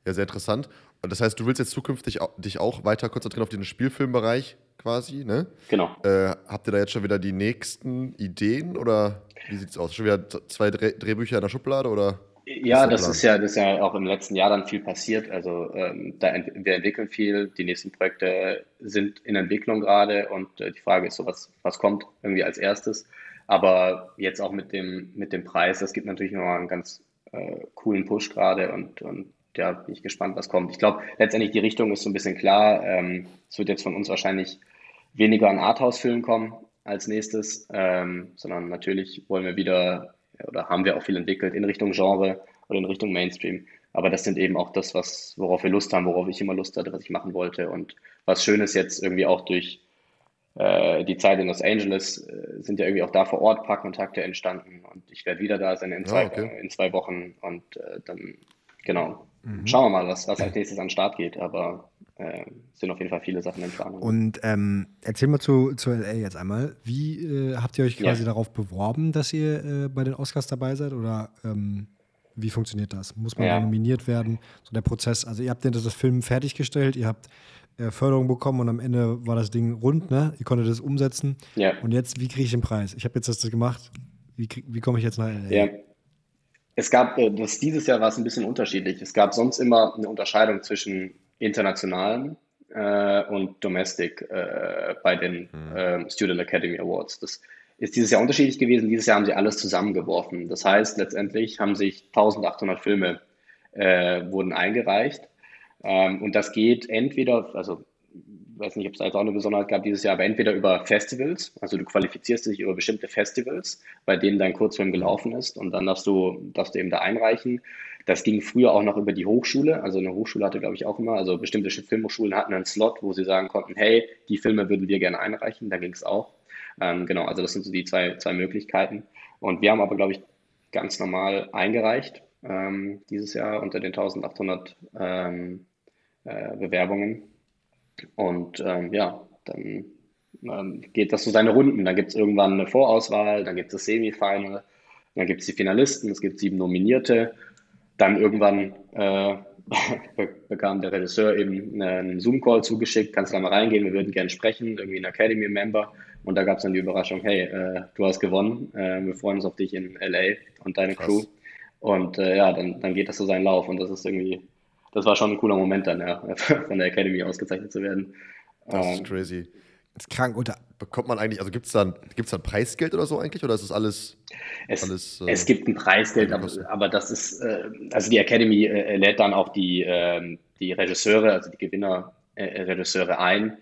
Ja, sehr interessant. das heißt, du willst jetzt zukünftig dich auch weiter konzentrieren auf den Spielfilmbereich quasi, ne? Genau. Äh, habt ihr da jetzt schon wieder die nächsten Ideen oder wie sieht es aus? Schon wieder zwei Dreh Drehbücher in der Schublade oder? Ja, das ist ja, das ist ja auch im letzten Jahr dann viel passiert. Also ähm, da ent wir entwickeln viel, die nächsten Projekte sind in Entwicklung gerade und äh, die Frage ist so, was, was kommt irgendwie als erstes. Aber jetzt auch mit dem, mit dem Preis, das gibt natürlich nochmal einen ganz äh, coolen Push gerade und, und ja, bin ich gespannt, was kommt. Ich glaube, letztendlich die Richtung ist so ein bisschen klar. Ähm, es wird jetzt von uns wahrscheinlich weniger an Arthouse-Filmen kommen als nächstes, ähm, sondern natürlich wollen wir wieder oder haben wir auch viel entwickelt in Richtung Genre oder in Richtung Mainstream. Aber das sind eben auch das, was, worauf wir Lust haben, worauf ich immer Lust hatte, was ich machen wollte. Und was schön ist jetzt irgendwie auch durch äh, die Zeit in Los Angeles, äh, sind ja irgendwie auch da vor Ort ein paar Kontakte entstanden. Und ich werde wieder da sein in zwei, ja, okay. in zwei Wochen. Und äh, dann, genau, mhm. schauen wir mal, was, was als nächstes an den Start geht. Aber äh, sind auf jeden Fall viele Sachen in Planung. Und ähm, erzähl mal zu, zu LA jetzt einmal. Wie äh, habt ihr euch quasi ja. darauf beworben, dass ihr äh, bei den Oscars dabei seid? Oder ähm, wie funktioniert das? Muss man ja. nominiert werden? So der Prozess. Also ihr habt das Film fertiggestellt, ihr habt äh, Förderung bekommen und am Ende war das Ding rund, ne? Ihr konntet es umsetzen. Ja. Und jetzt, wie kriege ich den Preis? Ich habe jetzt das gemacht. Wie, wie komme ich jetzt nach LA? Ja. Es gab, äh, das, dieses Jahr war es ein bisschen unterschiedlich. Es gab sonst immer eine Unterscheidung zwischen internationalen äh, und Domestic äh, bei den mhm. äh, Student Academy Awards. Das ist dieses Jahr unterschiedlich gewesen. Dieses Jahr haben sie alles zusammengeworfen. Das heißt, letztendlich haben sich 1800 Filme äh, wurden eingereicht. Ähm, und das geht entweder, also weiß nicht, ob es da auch eine Besonderheit gab dieses Jahr, aber entweder über Festivals, also du qualifizierst dich über bestimmte Festivals, bei denen dein Kurzfilm gelaufen ist und dann darfst du, darfst du eben da einreichen. Das ging früher auch noch über die Hochschule. Also eine Hochschule hatte, glaube ich, auch immer, also bestimmte Filmhochschulen hatten einen Slot, wo sie sagen konnten, hey, die Filme würden wir gerne einreichen. Da ging es auch. Ähm, genau, also das sind so die zwei, zwei Möglichkeiten. Und wir haben aber, glaube ich, ganz normal eingereicht ähm, dieses Jahr unter den 1800 ähm, äh, Bewerbungen. Und ähm, ja, dann ähm, geht das so seine Runden. Dann gibt es irgendwann eine Vorauswahl, dann gibt es das Semifinal, dann gibt es die Finalisten, es gibt sieben Nominierte dann irgendwann äh, bekam der Regisseur eben einen Zoom-Call zugeschickt, kannst du da mal reingehen, wir würden gerne sprechen, irgendwie ein Academy-Member. Und da gab es dann die Überraschung, hey, äh, du hast gewonnen, äh, wir freuen uns auf dich in LA und deine Krass. Crew. Und äh, ja, dann, dann geht das so seinen Lauf. Und das ist irgendwie, das war schon ein cooler Moment dann, ja, von der Academy ausgezeichnet zu werden. Das ist ähm, crazy. Das ist krank. Und bekommt man eigentlich, also gibt es da, gibt's da Preisgeld oder so eigentlich? Oder ist das alles. Es, alles, äh, es gibt ein Preisgeld, aber, aber das ist, äh, also die Academy äh, lädt dann auch die, ähm, die Regisseure, also die Gewinner-Regisseure äh, ein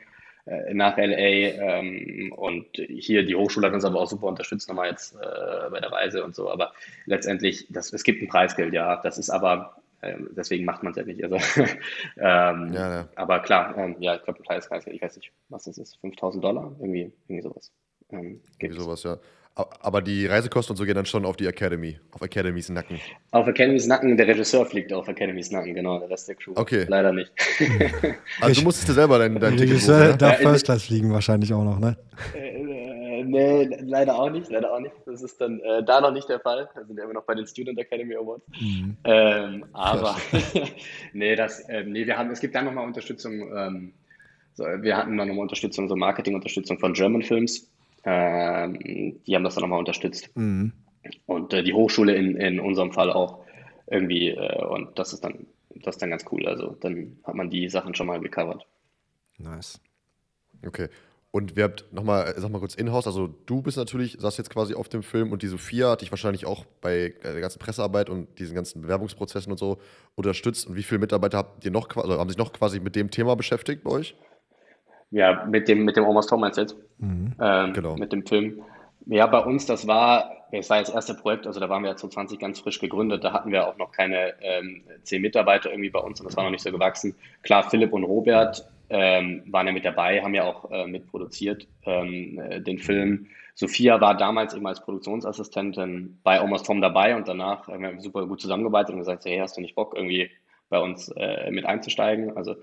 äh, nach LA. Ähm, und hier die Hochschule hat uns aber auch super unterstützt, nochmal jetzt äh, bei der Reise und so. Aber letztendlich, das, es gibt ein Preisgeld, ja. Das ist aber deswegen macht man es ja nicht. Also, ähm, ja, ja. Aber klar, ähm, ja, ich glaube, ein ich weiß nicht, was das ist, 5000 Dollar, irgendwie, irgendwie sowas. Ähm, irgendwie sowas, ja. Aber die Reisekosten und so gehen dann schon auf die Academy, auf Academys Nacken. Auf Academys Nacken, der Regisseur fliegt auf Academys Nacken, genau, der Rest der Crew. Okay. Leider nicht. also du musstest dir selber dein, dein Ticket Regisseur darf ja, First Class fliegen wahrscheinlich auch noch, ne? Nee, leider auch nicht, leider auch nicht. Das ist dann äh, da noch nicht der Fall. Da sind wir immer noch bei den Student Academy Awards. Mhm. Ähm, aber nee, das, äh, nee, wir haben, es gibt dann nochmal Unterstützung, ähm, so, wir hatten dann nochmal Unterstützung, so Marketingunterstützung von German Films. Ähm, die haben das dann nochmal unterstützt. Mhm. Und äh, die Hochschule in, in unserem Fall auch irgendwie, äh, und das ist dann, das ist dann ganz cool. Also dann hat man die Sachen schon mal gecovert. Nice. Okay. Und wir habt nochmal, sag mal kurz in-house, also du bist natürlich, saß jetzt quasi auf dem Film und die Sophia hat dich wahrscheinlich auch bei der ganzen Pressearbeit und diesen ganzen Bewerbungsprozessen und so unterstützt. Und wie viele Mitarbeiter habt ihr noch, also haben sich noch quasi mit dem Thema beschäftigt bei euch? Ja, mit dem, mit dem Almost du jetzt? Mhm. Ähm, genau. Mit dem Film. Ja, bei uns, das war, es war das erste Projekt, also da waren wir ja 2020 ganz frisch gegründet, da hatten wir auch noch keine ähm, zehn Mitarbeiter irgendwie bei uns und das war noch nicht so gewachsen. Klar, Philipp und Robert ähm, waren ja mit dabei, haben ja auch äh, mitproduziert ähm, äh, den Film. Sophia war damals eben als Produktionsassistentin bei Almost Tom dabei und danach haben wir super gut zusammengearbeitet und gesagt, hey, hast du nicht Bock, irgendwie bei uns äh, mit einzusteigen? Also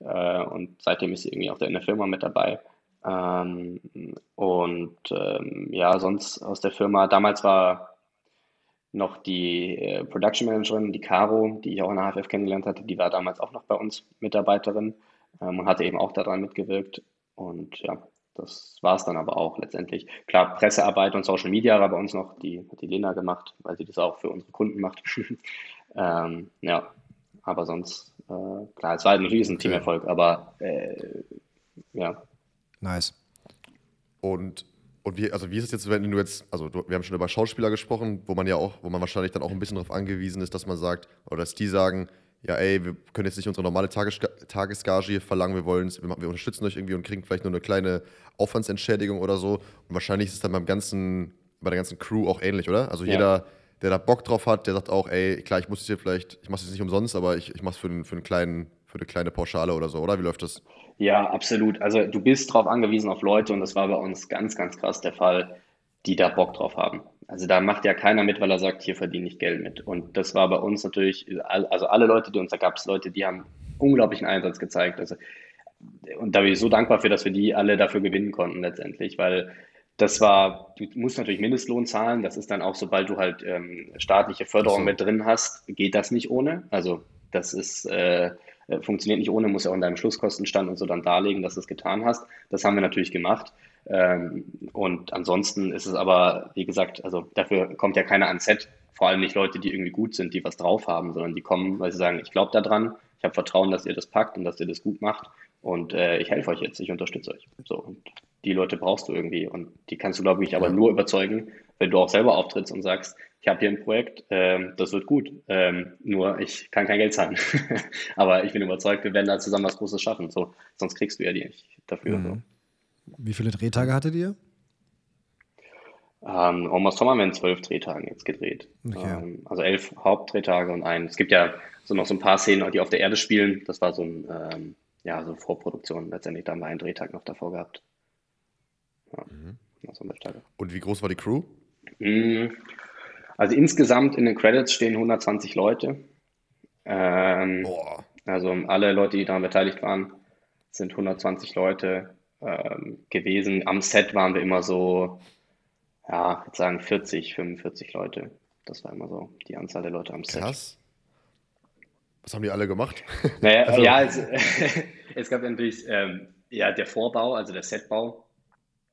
äh, und seitdem ist sie irgendwie auch in der Firma mit dabei. Ähm, und ähm, ja, sonst aus der Firma, damals war noch die äh, Production Managerin, die Caro, die ich auch in der HFF kennengelernt hatte, die war damals auch noch bei uns Mitarbeiterin ähm, und hatte eben auch daran mitgewirkt. Und ja, das war es dann aber auch letztendlich. Klar, Pressearbeit und Social Media war bei uns noch, die hat die Lena gemacht, weil sie das auch für unsere Kunden macht. ähm, ja, aber sonst, äh, klar, es war halt ein Teamerfolg, aber äh, ja. Nice. Und und wie, also wie ist es jetzt, wenn du jetzt, also du, wir haben schon über Schauspieler gesprochen, wo man ja auch, wo man wahrscheinlich dann auch ein bisschen darauf angewiesen ist, dass man sagt, oder dass die sagen, ja ey, wir können jetzt nicht unsere normale Tages Tagesgage hier verlangen, wir wollen wir, wir unterstützen euch irgendwie und kriegen vielleicht nur eine kleine Aufwandsentschädigung oder so. Und wahrscheinlich ist es dann beim ganzen, bei der ganzen Crew auch ähnlich, oder? Also ja. jeder, der da Bock drauf hat, der sagt auch, ey, klar, ich muss es hier vielleicht, ich mache es nicht umsonst, aber ich, ich mache es für, für, einen kleinen, für eine kleine Pauschale oder so, oder? Wie läuft das? Ja, absolut. Also du bist drauf angewiesen auf Leute und das war bei uns ganz, ganz krass der Fall, die da Bock drauf haben. Also da macht ja keiner mit, weil er sagt, hier verdiene ich Geld mit. Und das war bei uns natürlich, also alle Leute, die uns, da gab es Leute, die haben unglaublichen Einsatz gezeigt. Also, und da bin ich so dankbar für, dass wir die alle dafür gewinnen konnten letztendlich, weil das war, du musst natürlich Mindestlohn zahlen. Das ist dann auch, sobald du halt ähm, staatliche Förderung so. mit drin hast, geht das nicht ohne. Also das ist, äh, funktioniert nicht ohne, muss ja auch in deinem Schlusskostenstand und so dann darlegen, dass du es getan hast. Das haben wir natürlich gemacht. Ähm, und ansonsten ist es aber, wie gesagt, also dafür kommt ja keiner ans Set, vor allem nicht Leute, die irgendwie gut sind, die was drauf haben, sondern die kommen, weil sie sagen, ich glaube daran, ich habe Vertrauen, dass ihr das packt und dass ihr das gut macht und äh, ich helfe euch jetzt, ich unterstütze euch. So, und die Leute brauchst du irgendwie und die kannst du, glaube ich, aber nur überzeugen, wenn du auch selber auftrittst und sagst, ich habe hier ein Projekt, ähm, das wird gut, ähm, nur ich kann kein Geld zahlen. Aber ich bin überzeugt, wir werden da zusammen was Großes schaffen. So, sonst kriegst du ja die nicht dafür. Mhm. So. Wie viele Drehtage hattet ihr? Ähm, Almost Sommer haben wir in zwölf Drehtagen jetzt gedreht. Okay. Ähm, also elf Hauptdrehtage und ein. Es gibt ja so noch so ein paar Szenen, die auf der Erde spielen. Das war so ein, ähm, ja, so Vorproduktion. Letztendlich da haben wir einen Drehtag noch davor gehabt. Ja, mhm. Und wie groß war die Crew? Mhm. Also insgesamt in den Credits stehen 120 Leute. Ähm, also alle Leute, die daran beteiligt waren, sind 120 Leute ähm, gewesen. Am Set waren wir immer so, ja, ich würde sagen 40, 45 Leute. Das war immer so die Anzahl der Leute am Set. Krass. Was haben die alle gemacht? Naja, also. Ja, es, es, gab natürlich ähm, ja, der Vorbau, also der Setbau,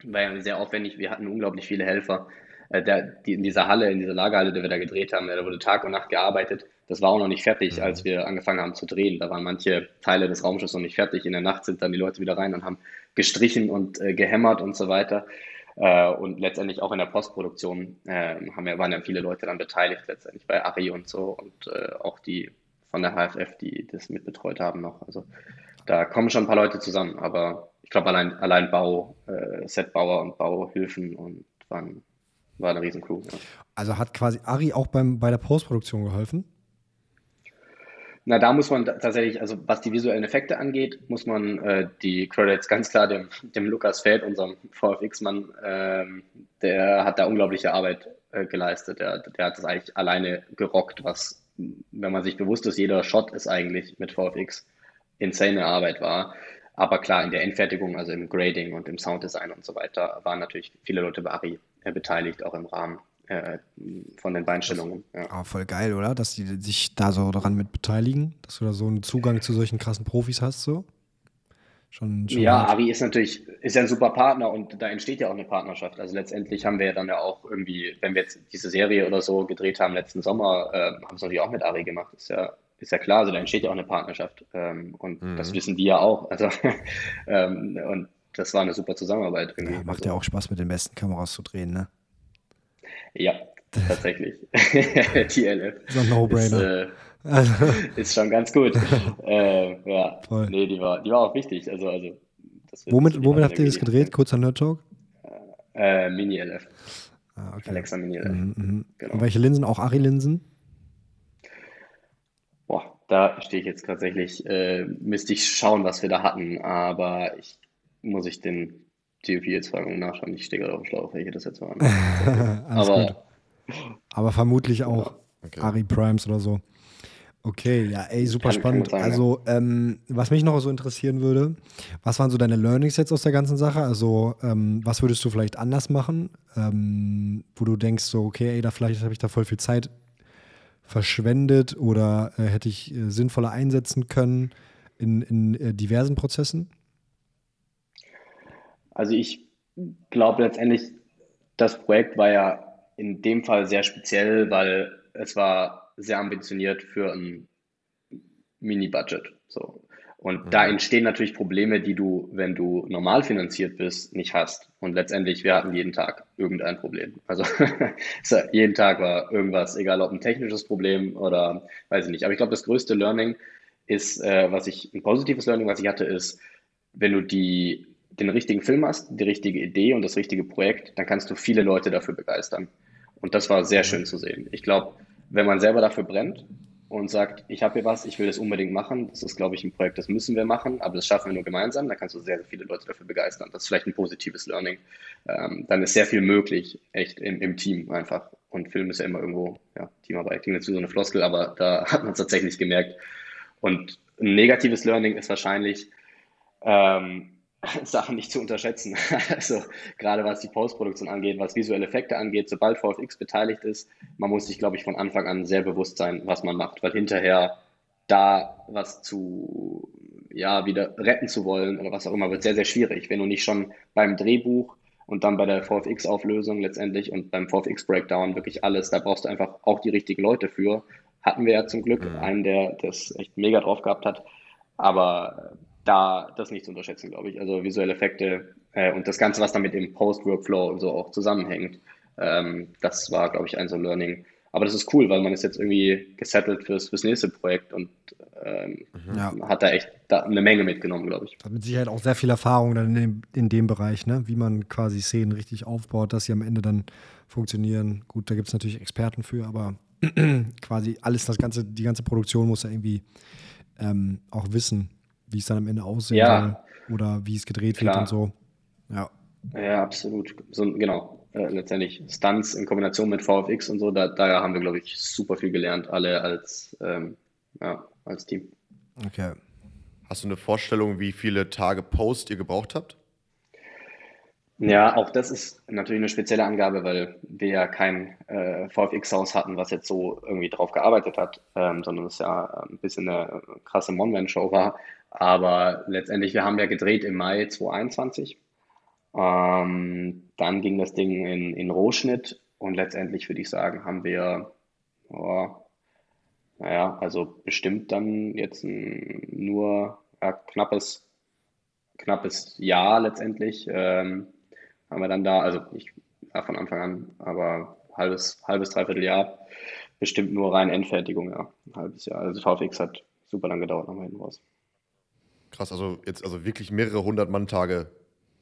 war ja sehr aufwendig. Wir hatten unglaublich viele Helfer. Äh, der, die, in dieser Halle, in dieser Lagerhalle, die wir da gedreht haben, da wurde Tag und Nacht gearbeitet. Das war auch noch nicht fertig, als wir angefangen haben zu drehen. Da waren manche Teile des Raumschiffs noch nicht fertig. In der Nacht sind dann die Leute wieder rein und haben gestrichen und äh, gehämmert und so weiter. Äh, und letztendlich auch in der Postproduktion äh, haben wir, waren ja viele Leute dann beteiligt, letztendlich bei Ari und so und äh, auch die von der HFF, die das mitbetreut haben noch. Also da kommen schon ein paar Leute zusammen, aber ich glaube allein, allein Bau, äh, Setbauer und Bauhilfen und waren war eine riesen Crew. Ja. Also hat quasi Ari auch beim, bei der Postproduktion geholfen? Na, da muss man tatsächlich, also was die visuellen Effekte angeht, muss man äh, die Credits ganz klar dem, dem Lukas Feld, unserem VFX-Mann, ähm, der hat da unglaubliche Arbeit äh, geleistet. Der, der hat das eigentlich alleine gerockt, was, wenn man sich bewusst ist, jeder Shot ist eigentlich mit VFX insane Arbeit war. Aber klar, in der Endfertigung, also im Grading und im Sounddesign und so weiter, waren natürlich viele Leute bei Ari äh, beteiligt, auch im Rahmen äh, von den Beinstellungen. Ja. Aber voll geil, oder? Dass die sich da so daran mit beteiligen, dass du da so einen Zugang zu solchen krassen Profis hast, so. Schon, schon ja. Ari ist natürlich ist ja ein super Partner und da entsteht ja auch eine Partnerschaft. Also letztendlich haben wir ja dann ja auch irgendwie, wenn wir jetzt diese Serie oder so gedreht haben letzten Sommer, äh, haben es natürlich auch mit Ari gemacht. Ist ja ist ja klar, also da entsteht ja auch eine Partnerschaft. Ähm, und mhm. das wissen die ja auch. Also, ähm, und das war eine super Zusammenarbeit. Ja, macht ja auch Spaß, mit den besten Kameras zu drehen, ne? Ja, tatsächlich. TLF. So ein No-Brainer. Ist, äh, ist, schon ganz gut. äh, ja, Voll. nee, die war, die war auch wichtig. Also, also, womit womit habt ihr das gedreht? Kurzer Nerd-Talk? Äh, Mini-LF. Ah, okay. Alexa Mini-LF. Mhm, mhm. Genau. Und welche Linsen? Auch Ari-Linsen? Da stehe ich jetzt tatsächlich, äh, müsste ich schauen, was wir da hatten, aber ich muss ich den DOP jetzt fragen und nachschauen. Ich stehe gerade auf dem Schlauch, welche das jetzt waren. aber, aber vermutlich auch ja. okay. Ari Primes oder so. Okay, ja, ey, super kann, spannend. Kann sein, also, ähm, was mich noch so interessieren würde, was waren so deine Learnings jetzt aus der ganzen Sache? Also, ähm, was würdest du vielleicht anders machen, ähm, wo du denkst, so, okay, ey, da vielleicht habe ich da voll viel Zeit verschwendet oder äh, hätte ich äh, sinnvoller einsetzen können in, in äh, diversen Prozessen? Also, ich glaube letztendlich, das Projekt war ja in dem Fall sehr speziell, weil es war sehr ambitioniert für ein Mini-Budget. So. Und mhm. da entstehen natürlich Probleme, die du, wenn du normal finanziert bist, nicht hast. Und letztendlich, wir hatten jeden Tag irgendein Problem. Also jeden Tag war irgendwas, egal ob ein technisches Problem oder weiß ich nicht. Aber ich glaube, das größte Learning ist, äh, was ich, ein positives Learning, was ich hatte, ist, wenn du die, den richtigen Film hast, die richtige Idee und das richtige Projekt, dann kannst du viele Leute dafür begeistern. Und das war sehr mhm. schön zu sehen. Ich glaube, wenn man selber dafür brennt und sagt, ich habe hier was, ich will das unbedingt machen, das ist, glaube ich, ein Projekt, das müssen wir machen, aber das schaffen wir nur gemeinsam, dann kannst du sehr, sehr viele Leute dafür begeistern. Das ist vielleicht ein positives Learning. Ähm, dann ist sehr viel möglich, echt im, im Team einfach. Und Film ist ja immer irgendwo, ja, Teamarbeit klingt jetzt wie so eine Floskel, aber da hat man es tatsächlich gemerkt. Und ein negatives Learning ist wahrscheinlich, ähm, Sachen nicht zu unterschätzen. Also gerade was die Postproduktion angeht, was visuelle Effekte angeht, sobald VFX beteiligt ist, man muss sich, glaube ich, von Anfang an sehr bewusst sein, was man macht, weil hinterher da was zu, ja, wieder retten zu wollen oder was auch immer, wird sehr, sehr schwierig. Wenn du nicht schon beim Drehbuch und dann bei der VFX-Auflösung letztendlich und beim VFX-Breakdown wirklich alles, da brauchst du einfach auch die richtigen Leute für. Hatten wir ja zum Glück mhm. einen, der das echt mega drauf gehabt hat. Aber da das nicht zu unterschätzen, glaube ich. Also visuelle Effekte äh, und das Ganze, was damit im Post-Workflow und so auch zusammenhängt, ähm, das war, glaube ich, ein so Learning. Aber das ist cool, weil man ist jetzt irgendwie gesettelt fürs, fürs nächste Projekt und ähm, ja. hat da echt da eine Menge mitgenommen, glaube ich. Hat mit Sicherheit auch sehr viel Erfahrung dann in dem, in dem Bereich, ne? wie man quasi Szenen richtig aufbaut, dass sie am Ende dann funktionieren. Gut, da gibt es natürlich Experten für, aber quasi alles, das ganze, die ganze Produktion muss ja irgendwie ähm, auch wissen, wie es dann am Ende aussehen ja. soll oder wie es gedreht Klar. wird und so. Ja. Ja, absolut. So, genau. Äh, letztendlich Stunts in Kombination mit VFX und so, da, da haben wir, glaube ich, super viel gelernt, alle als, ähm, ja, als Team. Okay. Hast du eine Vorstellung, wie viele Tage Post ihr gebraucht habt? Ja, auch das ist natürlich eine spezielle Angabe, weil wir ja kein äh, VFX-Haus hatten, was jetzt so irgendwie drauf gearbeitet hat, ähm, sondern es ja ein bisschen eine krasse One-Man-Show war. Aber letztendlich, wir haben ja gedreht im Mai 2021. Ähm, dann ging das Ding in, in Rohschnitt und letztendlich würde ich sagen, haben wir, oh, naja, also bestimmt dann jetzt ein, nur ja, knappes, knappes Jahr letztendlich. Ähm, haben wir dann da, also ich ja, von Anfang an, aber halbes, halbes, dreiviertel Jahr, bestimmt nur rein Endfertigung, ja, ein halbes Jahr. Also VFX hat super lang gedauert, haben wir hinten raus. Krass, also jetzt also wirklich mehrere hundert Mann-Tage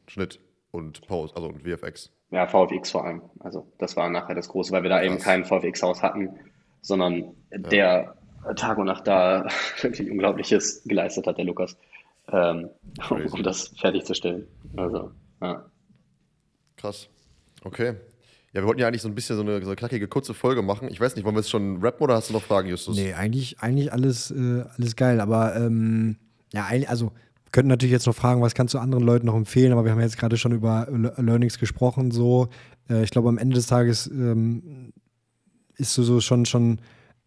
Schnitt und Post, also und VFX. Ja, VFX vor allem. Also das war nachher das Große, weil wir da Krass. eben kein VFX-Haus hatten, sondern ja. der Tag und Nacht da wirklich Unglaubliches geleistet hat, der Lukas, ähm, um, um das fertigzustellen. Also, ja. Krass. Okay. Ja, wir wollten ja eigentlich so ein bisschen so eine, so eine knackige, kurze Folge machen. Ich weiß nicht, wollen wir jetzt schon rappen oder hast du noch Fragen, Justus? Nee, eigentlich, eigentlich alles, äh, alles geil, aber ähm, ja, also könnten natürlich jetzt noch fragen, was kannst du anderen Leuten noch empfehlen, aber wir haben jetzt gerade schon über Learnings gesprochen, so. Äh, ich glaube, am Ende des Tages ähm, ist so, so schon, schon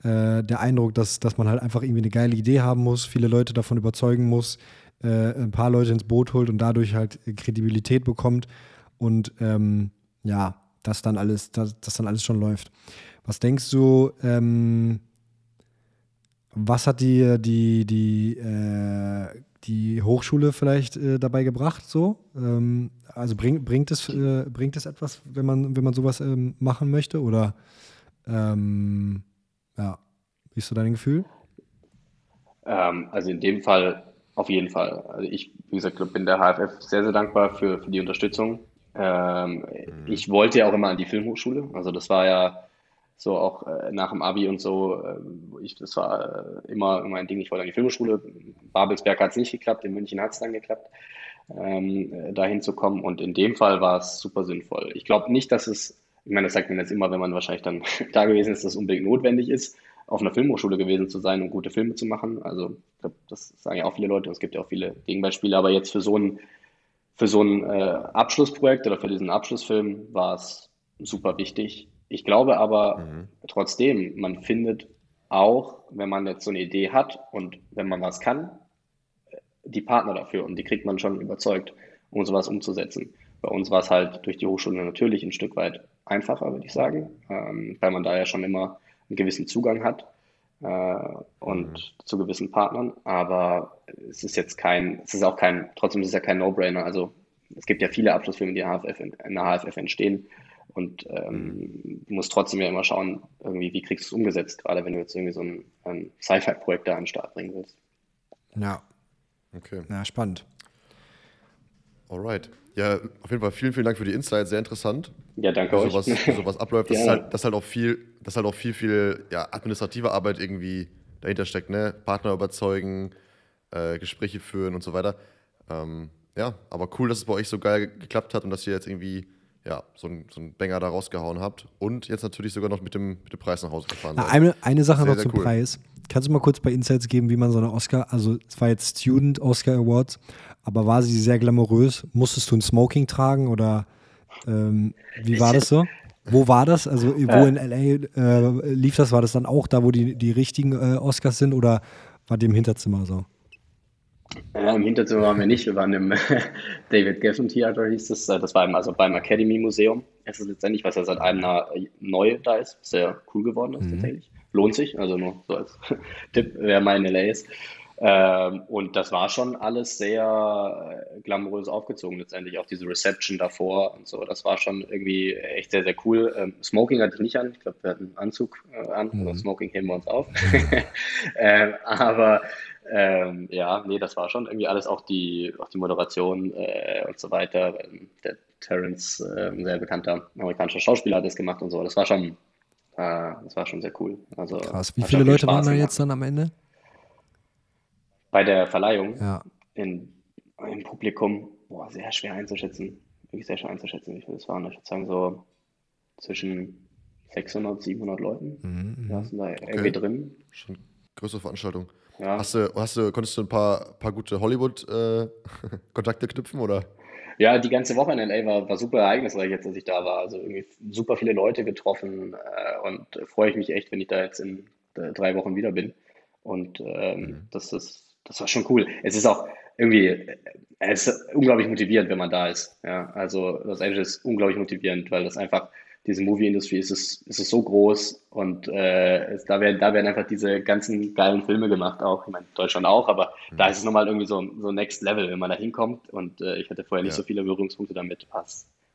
äh, der Eindruck, dass, dass man halt einfach irgendwie eine geile Idee haben muss, viele Leute davon überzeugen muss, äh, ein paar Leute ins Boot holt und dadurch halt Kredibilität bekommt und ähm, ja, dass dann alles, dass, dass dann alles schon läuft. Was denkst du, ähm, was hat die, die, die, äh, die Hochschule vielleicht äh, dabei gebracht? So? Ähm, also bring, bringt, es, äh, bringt es etwas, wenn man, wenn man sowas ähm, machen möchte? Oder ähm, ja, wie ist so dein Gefühl? Ähm, also in dem Fall auf jeden Fall. Also ich, wie gesagt, bin der HFF sehr, sehr dankbar für, für die Unterstützung. Ähm, mhm. Ich wollte ja auch immer an die Filmhochschule. Also das war ja so auch äh, nach dem Abi und so. Äh, ich, das war äh, immer mein Ding. Ich wollte an die Filmhochschule. Babelsberg hat es nicht geklappt, in München hat es dann geklappt, ähm, äh, dahin zu kommen. Und in dem Fall war es super sinnvoll. Ich glaube nicht, dass es, ich meine, das sagt man jetzt immer, wenn man wahrscheinlich dann da gewesen ist, dass es unbedingt notwendig ist. auf einer Filmhochschule gewesen zu sein und gute Filme zu machen. Also ich glaube, das sagen ja auch viele Leute. Es gibt ja auch viele Gegenbeispiele. Aber jetzt für so ein, für so ein äh, Abschlussprojekt oder für diesen Abschlussfilm war es super wichtig. Ich glaube aber mhm. trotzdem, man findet auch, wenn man jetzt so eine Idee hat und wenn man was kann, die Partner dafür und die kriegt man schon überzeugt, um sowas umzusetzen. Bei uns war es halt durch die Hochschule natürlich ein Stück weit einfacher, würde ich sagen, ähm, weil man da ja schon immer einen gewissen Zugang hat äh, und mhm. zu gewissen Partnern. Aber es ist jetzt kein, es ist auch kein, trotzdem ist es ja kein No-Brainer. Also es gibt ja viele Abschlussfilme, die in der HFF, in, in der HFF entstehen. Und ähm, mhm. du musst trotzdem ja immer schauen, irgendwie, wie kriegst du es umgesetzt, gerade wenn du jetzt irgendwie so ein, ein Sci-Fi-Projekt da an den Start bringen willst. Ja. Okay. Ja, spannend. Alright. Ja, auf jeden Fall vielen, vielen Dank für die Insights, sehr interessant. Ja, danke sowas, euch. Wie sowas abläuft. Das, ja. ist halt, das ist halt auch viel, das halt auch viel, viel ja, administrative Arbeit irgendwie dahinter steckt, ne? Partner überzeugen, äh, Gespräche führen und so weiter. Ähm, ja, aber cool, dass es bei euch so geil geklappt hat und dass ihr jetzt irgendwie ja, so ein, so ein Banger da rausgehauen habt und jetzt natürlich sogar noch mit dem, mit dem Preis nach Hause gefahren seid. Eine, eine Sache sehr, noch zum cool. Preis. Kannst du mal kurz bei Insights geben, wie man so eine Oscar, also es war jetzt Student Oscar Awards, aber war sie sehr glamourös? Musstest du ein Smoking tragen oder ähm, wie war das so? Wo war das? Also wo in LA äh, lief das? War das dann auch da, wo die, die richtigen äh, Oscars sind oder war die im Hinterzimmer so? Ja, Im Hinterzimmer waren wir nicht. Wir waren im David Geffen Theater, hieß es. Das war im, also beim Academy Museum. Es ist letztendlich, was ja seit einem Jahr neu da ist. Sehr cool geworden ist mhm. tatsächlich. Lohnt sich, also nur so als Tipp, wer mal in LA ist. Ähm, und das war schon alles sehr äh, glamourös aufgezogen, letztendlich auch diese Reception davor und so. Das war schon irgendwie echt sehr, sehr cool. Ähm, Smoking hatte ich nicht an, ich glaube, wir hatten einen Anzug äh, an, mhm. also Smoking heben wir uns auf. ähm, aber ähm, ja, nee, das war schon irgendwie alles, auch die, auch die Moderation äh, und so weiter. Der Terence, äh, ein sehr bekannter amerikanischer Schauspieler, hat das gemacht und so. Das war schon, äh, das war schon sehr cool. Also, Krass. Wie viele Leute waren da jetzt dann am Ende? bei der Verleihung ja. in, im Publikum, boah, sehr schwer einzuschätzen. Wirklich sehr schwer einzuschätzen, wie viele es waren. Ich würde sagen, so zwischen 600, 700 Leuten. Mhm, da mhm. sind da okay. irgendwie drin. Schon größere Veranstaltung. Ja. Hast du, hast du, konntest du ein paar, paar gute Hollywood-Kontakte äh, knüpfen oder? Ja, die ganze Woche in LA war, war super ereignisreich jetzt, als ich da war. Also irgendwie super viele Leute getroffen äh, und freue ich mich echt, wenn ich da jetzt in äh, drei Wochen wieder bin. Und ähm, mhm. das ist das war schon cool. Es ist auch irgendwie, es ist unglaublich motivierend, wenn man da ist. Ja, also Los Angeles ist unglaublich motivierend, weil das einfach, diese Movie-Industrie ist es, ist es so groß und äh, es, da, werden, da werden einfach diese ganzen geilen Filme gemacht auch. Ich meine, Deutschland auch, aber mhm. da ist es nochmal irgendwie so, so Next Level, wenn man da hinkommt und äh, ich hatte vorher nicht ja. so viele Berührungspunkte damit. War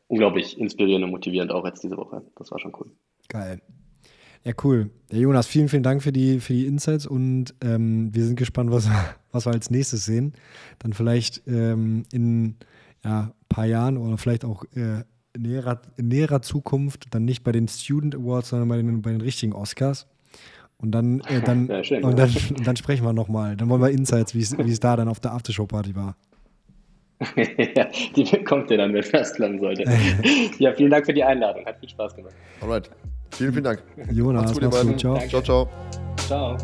unglaublich inspirierend und motivierend auch jetzt diese Woche. Das war schon cool. Geil. Ja, cool. Ja, Jonas, vielen, vielen Dank für die, für die Insights und ähm, wir sind gespannt, was, was wir als nächstes sehen. Dann vielleicht ähm, in ja, ein paar Jahren oder vielleicht auch äh, in, näherer, in näherer Zukunft, dann nicht bei den Student Awards, sondern bei den, bei den richtigen Oscars. Und dann, äh, dann, ja, schön, und dann, und dann sprechen wir nochmal. Dann wollen wir Insights, wie es da dann auf der Aftershow-Party war. ja, die bekommt ihr dann, wenn das klappen sollte. ja, vielen Dank für die Einladung. Hat viel Spaß gemacht. Alright. Vielen, vielen Dank. Jonas, Macht's gut, ihr beiden. Ciao. Ciao, ciao. Ciao.